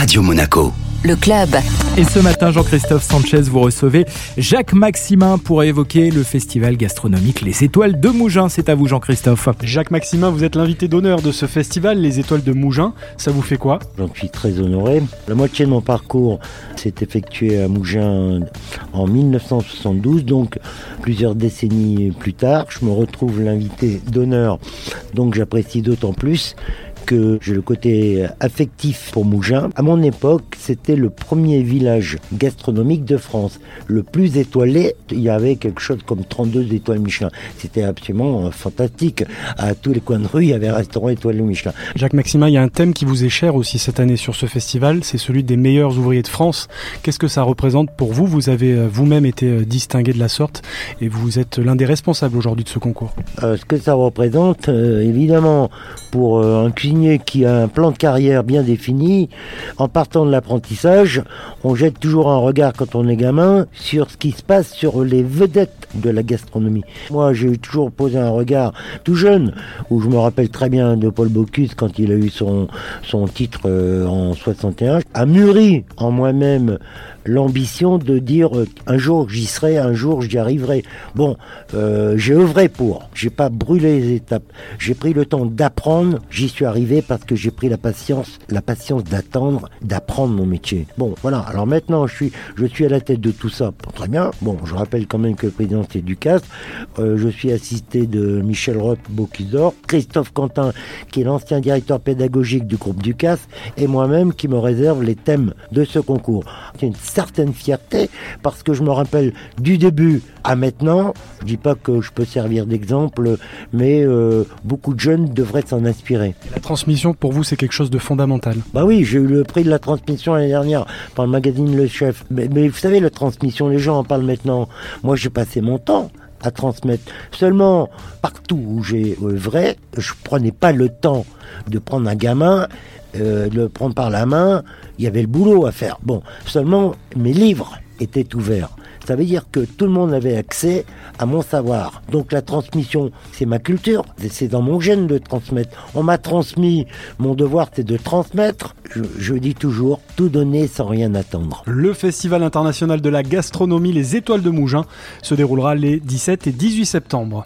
Radio Monaco. Le club. Et ce matin, Jean-Christophe Sanchez, vous recevez Jacques Maximin pour évoquer le festival gastronomique Les Étoiles de Mougins. C'est à vous, Jean-Christophe. Jacques Maximin, vous êtes l'invité d'honneur de ce festival Les Étoiles de Mougins. Ça vous fait quoi? J'en suis très honoré. La moitié de mon parcours s'est effectué à Mougins en 1972, donc plusieurs décennies plus tard. Je me retrouve l'invité d'honneur, donc j'apprécie d'autant plus que j'ai le côté affectif pour Mougins. À mon époque, c'était le premier village gastronomique de France, le plus étoilé. Il y avait quelque chose comme 32 étoiles Michelin. C'était absolument euh, fantastique. À tous les coins de rue, il y avait un restaurant étoilé Michelin. Jacques Maximin, il y a un thème qui vous est cher aussi cette année sur ce festival, c'est celui des meilleurs ouvriers de France. Qu'est-ce que ça représente pour vous? Vous avez euh, vous-même été euh, distingué de la sorte et vous êtes l'un des responsables aujourd'hui de ce concours. Euh, ce que ça représente, euh, évidemment, pour euh, un cuisinier qui a un plan de carrière bien défini, en partant de l'apprentissage, on jette toujours un regard quand on est gamin sur ce qui se passe sur les vedettes de la gastronomie. Moi, j'ai toujours posé un regard tout jeune, où je me rappelle très bien de Paul Bocuse quand il a eu son, son titre euh, en 61, a mûri en moi-même l'ambition de dire euh, un jour j'y serai, un jour j'y arriverai. Bon, euh, j'ai œuvré pour, j'ai pas brûlé les étapes, j'ai pris le temps d'apprendre, j'y suis arrivé parce que j'ai pris la patience, la patience d'attendre, d'apprendre mon métier. Bon, voilà. Alors maintenant, je suis, je suis à la tête de tout ça. Très bien. Bon, je rappelle quand même que le président c'est Ducasse. Euh, je suis assisté de Michel Roth Bocusor, Christophe Quentin qui est l'ancien directeur pédagogique du groupe Ducasse et moi-même qui me réserve les thèmes de ce concours. Certaine fierté parce que je me rappelle du début à maintenant. Je dis pas que je peux servir d'exemple, mais euh, beaucoup de jeunes devraient s'en inspirer. La transmission pour vous c'est quelque chose de fondamental? Bah oui, j'ai eu le prix de la transmission l'année dernière par le magazine Le Chef. Mais, mais vous savez, la transmission, les gens en parlent maintenant. Moi, j'ai passé mon temps à transmettre. Seulement, partout où j'ai œuvré, je prenais pas le temps de prendre un gamin, euh, de le prendre par la main. Il y avait le boulot à faire. Bon, seulement mes livres étaient ouverts. Ça veut dire que tout le monde avait accès à mon savoir. Donc la transmission, c'est ma culture. C'est dans mon gène de transmettre. On m'a transmis. Mon devoir, c'est de transmettre. Je, je dis toujours, tout donner sans rien attendre. Le Festival international de la gastronomie Les Étoiles de Mougins se déroulera les 17 et 18 septembre.